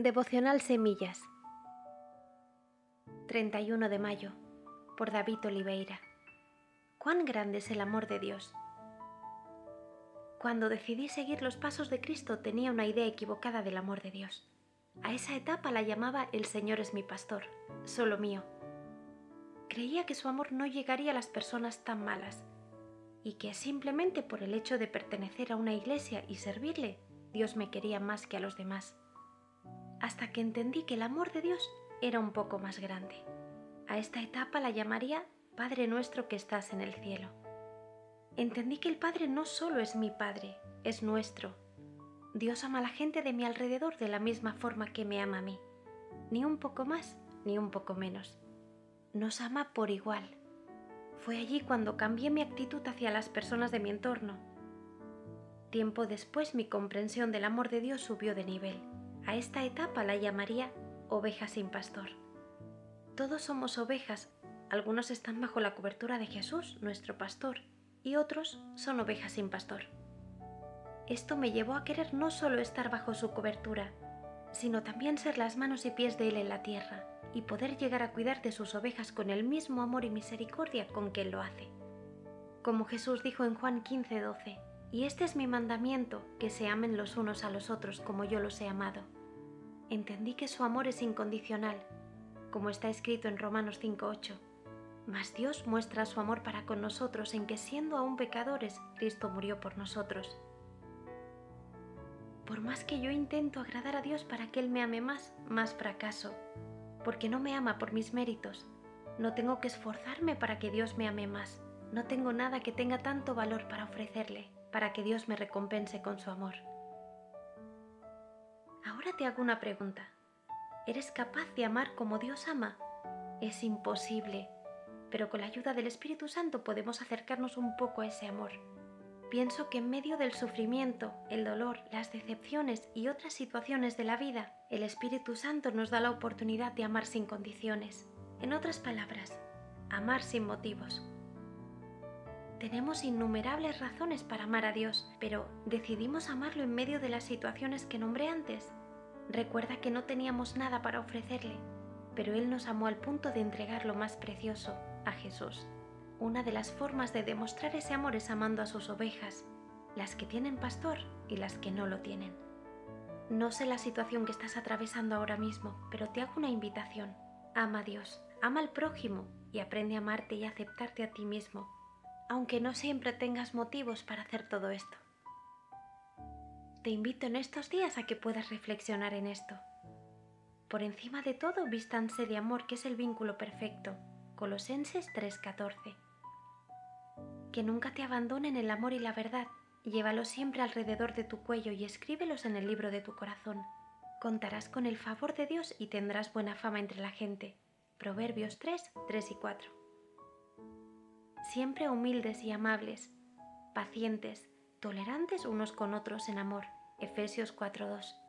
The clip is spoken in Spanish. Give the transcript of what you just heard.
Devocional Semillas 31 de mayo por David Oliveira Cuán grande es el amor de Dios. Cuando decidí seguir los pasos de Cristo tenía una idea equivocada del amor de Dios. A esa etapa la llamaba El Señor es mi pastor, solo mío. Creía que su amor no llegaría a las personas tan malas y que simplemente por el hecho de pertenecer a una iglesia y servirle, Dios me quería más que a los demás hasta que entendí que el amor de Dios era un poco más grande. A esta etapa la llamaría Padre nuestro que estás en el cielo. Entendí que el Padre no solo es mi Padre, es nuestro. Dios ama a la gente de mi alrededor de la misma forma que me ama a mí, ni un poco más ni un poco menos. Nos ama por igual. Fue allí cuando cambié mi actitud hacia las personas de mi entorno. Tiempo después mi comprensión del amor de Dios subió de nivel a esta etapa la llamaría oveja sin pastor. Todos somos ovejas, algunos están bajo la cobertura de Jesús, nuestro pastor, y otros son ovejas sin pastor. Esto me llevó a querer no solo estar bajo su cobertura, sino también ser las manos y pies de Él en la tierra y poder llegar a cuidar de sus ovejas con el mismo amor y misericordia con que Él lo hace. Como Jesús dijo en Juan 15:12, y este es mi mandamiento, que se amen los unos a los otros como yo los he amado entendí que su amor es incondicional, como está escrito en Romanos 5.8. Mas Dios muestra su amor para con nosotros en que siendo aún pecadores, Cristo murió por nosotros. Por más que yo intento agradar a Dios para que Él me ame más, más fracaso, porque no me ama por mis méritos. No tengo que esforzarme para que Dios me ame más. No tengo nada que tenga tanto valor para ofrecerle, para que Dios me recompense con su amor. Te hago una pregunta. ¿Eres capaz de amar como Dios ama? Es imposible, pero con la ayuda del Espíritu Santo podemos acercarnos un poco a ese amor. Pienso que en medio del sufrimiento, el dolor, las decepciones y otras situaciones de la vida, el Espíritu Santo nos da la oportunidad de amar sin condiciones. En otras palabras, amar sin motivos. Tenemos innumerables razones para amar a Dios, pero ¿decidimos amarlo en medio de las situaciones que nombré antes? Recuerda que no teníamos nada para ofrecerle, pero Él nos amó al punto de entregar lo más precioso, a Jesús. Una de las formas de demostrar ese amor es amando a sus ovejas, las que tienen pastor y las que no lo tienen. No sé la situación que estás atravesando ahora mismo, pero te hago una invitación. Ama a Dios, ama al prójimo y aprende a amarte y aceptarte a ti mismo aunque no siempre tengas motivos para hacer todo esto. Te invito en estos días a que puedas reflexionar en esto. Por encima de todo, vístanse de amor, que es el vínculo perfecto. Colosenses 3:14. Que nunca te abandonen el amor y la verdad. Llévalos siempre alrededor de tu cuello y escríbelos en el libro de tu corazón. Contarás con el favor de Dios y tendrás buena fama entre la gente. Proverbios 3, 3 y 4 siempre humildes y amables, pacientes, tolerantes unos con otros en amor. Efesios 4.2.